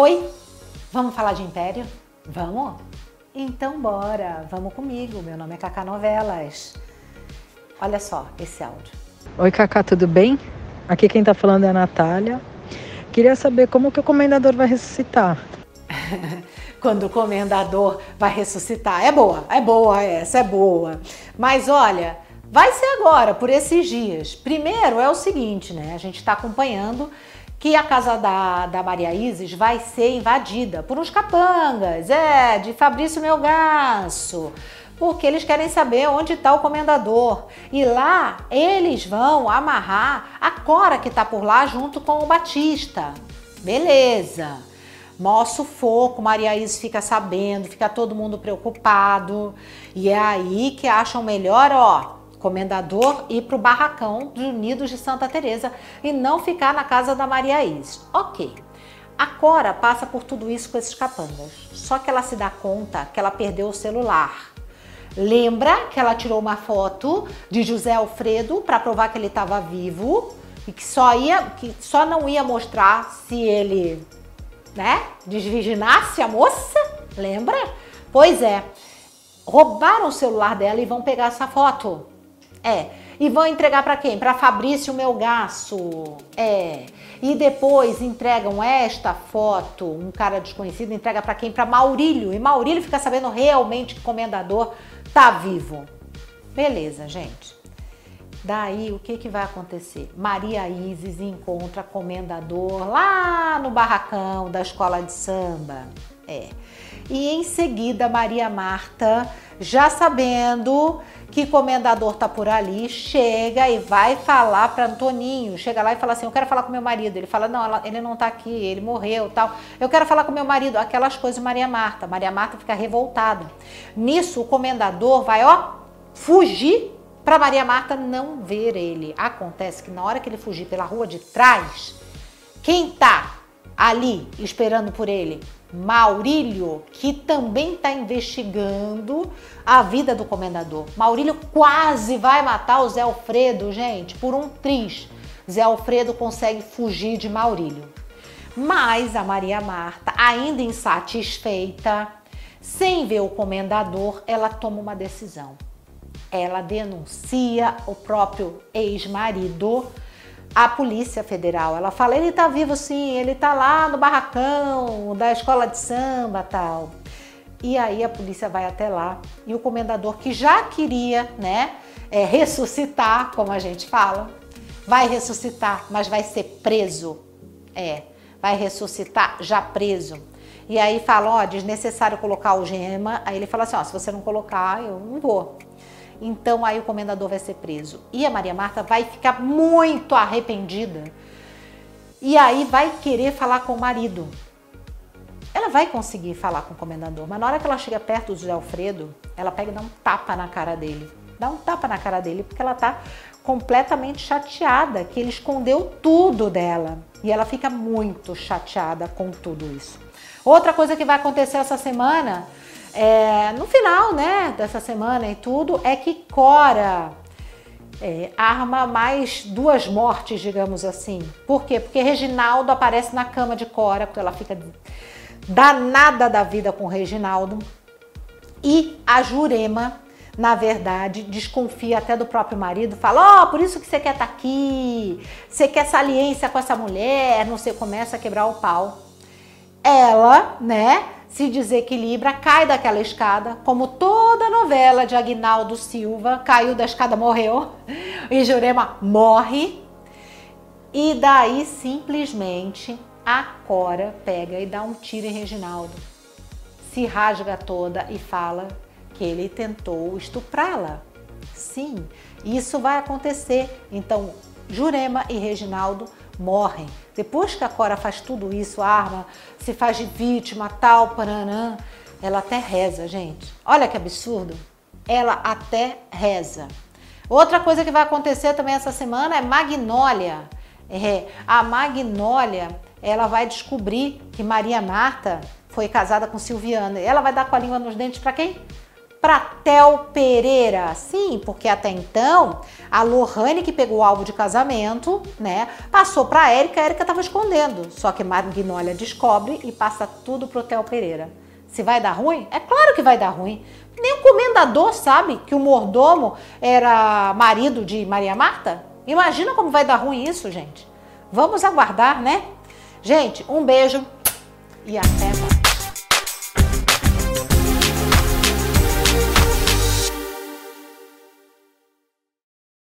Oi, vamos falar de Império? Vamos? Então bora, vamos comigo. Meu nome é Cacá Novelas. Olha só esse áudio. Oi, Cacá, tudo bem? Aqui quem tá falando é a Natália. Queria saber como que o comendador vai ressuscitar. Quando o comendador vai ressuscitar. É boa, é boa essa, é boa. Mas olha, vai ser agora, por esses dias. Primeiro é o seguinte, né? A gente está acompanhando que a casa da, da Maria Isis vai ser invadida por uns capangas, é, de Fabrício Melgaço, porque eles querem saber onde está o comendador. E lá eles vão amarrar a Cora que está por lá junto com o Batista. Beleza. Mó sufoco, Maria Isis fica sabendo, fica todo mundo preocupado. E é aí que acham melhor, ó, comendador ir para o barracão dos Unidos de Santa Teresa e não ficar na casa da Maria Isis. Ok. A Cora passa por tudo isso com esses capangas. Só que ela se dá conta que ela perdeu o celular. Lembra que ela tirou uma foto de José Alfredo para provar que ele estava vivo e que só ia, que só não ia mostrar se ele, né, desvirginasse a moça? Lembra? Pois é. Roubaram o celular dela e vão pegar essa foto. É. E vão entregar para quem? Para Fabrício Melgaço. É. E depois entregam esta foto, um cara desconhecido entrega para quem? Para Maurílio. E Maurílio fica sabendo realmente que o comendador tá vivo. Beleza, gente. Daí o que, que vai acontecer? Maria Isis encontra comendador lá no barracão da escola de samba. É. E em seguida Maria Marta, já sabendo que comendador tá por ali, chega e vai falar para Antoninho, chega lá e fala assim: "Eu quero falar com meu marido". Ele fala: "Não, ele não tá aqui, ele morreu", tal. "Eu quero falar com meu marido". Aquelas coisas Maria Marta. Maria Marta fica revoltada. Nisso o comendador vai, ó, fugir para Maria Marta não ver ele. Acontece que na hora que ele fugir pela rua de trás, quem tá ali esperando por ele? Maurílio, que também está investigando a vida do comendador. Maurílio quase vai matar o Zé Alfredo, gente, por um triz. Zé Alfredo consegue fugir de Maurílio. Mas a Maria Marta, ainda insatisfeita, sem ver o comendador, ela toma uma decisão. Ela denuncia o próprio ex-marido a Polícia Federal. Ela fala: ele tá vivo sim, ele tá lá no barracão da escola de samba tal. E aí a polícia vai até lá e o comendador que já queria, né, é, ressuscitar, como a gente fala, vai ressuscitar, mas vai ser preso. É, vai ressuscitar já preso. E aí fala, ó, desnecessário colocar o gema. Aí ele fala assim, ó, se você não colocar, eu não vou. Então aí o comendador vai ser preso. E a Maria Marta vai ficar muito arrependida. E aí vai querer falar com o marido. Ela vai conseguir falar com o comendador, mas na hora que ela chega perto do José Alfredo, ela pega e dá um tapa na cara dele. Dá um tapa na cara dele porque ela tá completamente chateada, que ele escondeu tudo dela. E ela fica muito chateada com tudo isso. Outra coisa que vai acontecer essa semana é, no final né, dessa semana e tudo, é que Cora é, arma mais duas mortes, digamos assim. Por quê? Porque Reginaldo aparece na cama de Cora, porque ela fica danada da vida com Reginaldo. E a Jurema, na verdade, desconfia até do próprio marido, fala: Ó, oh, por isso que você quer estar tá aqui, você quer saliência com essa mulher, não sei, começa a quebrar o pau. Ela, né? Se desequilibra, cai daquela escada, como toda novela de Agnaldo Silva, caiu da escada, morreu, e Jurema morre. E daí simplesmente a Cora pega e dá um tiro em Reginaldo, se rasga toda e fala que ele tentou estuprá-la. Sim, isso vai acontecer. Então, Jurema e Reginaldo morrem. Depois que a Cora faz tudo isso, arma, se faz de vítima, tal, paranã, ela até reza, gente. Olha que absurdo. Ela até reza. Outra coisa que vai acontecer também essa semana é Magnólia. É, a Magnólia, ela vai descobrir que Maria Marta foi casada com Silviana. Ela vai dar com a língua nos dentes para quem? Para Tel Pereira. Sim, porque até então a Lohane que pegou o alvo de casamento, né, passou para Érica, a Érica estava escondendo. Só que Magnólia descobre e passa tudo pro Tel Pereira. Se vai dar ruim? É claro que vai dar ruim. Nem o comendador sabe que o mordomo era marido de Maria Marta? Imagina como vai dar ruim isso, gente. Vamos aguardar, né? Gente, um beijo e até mais.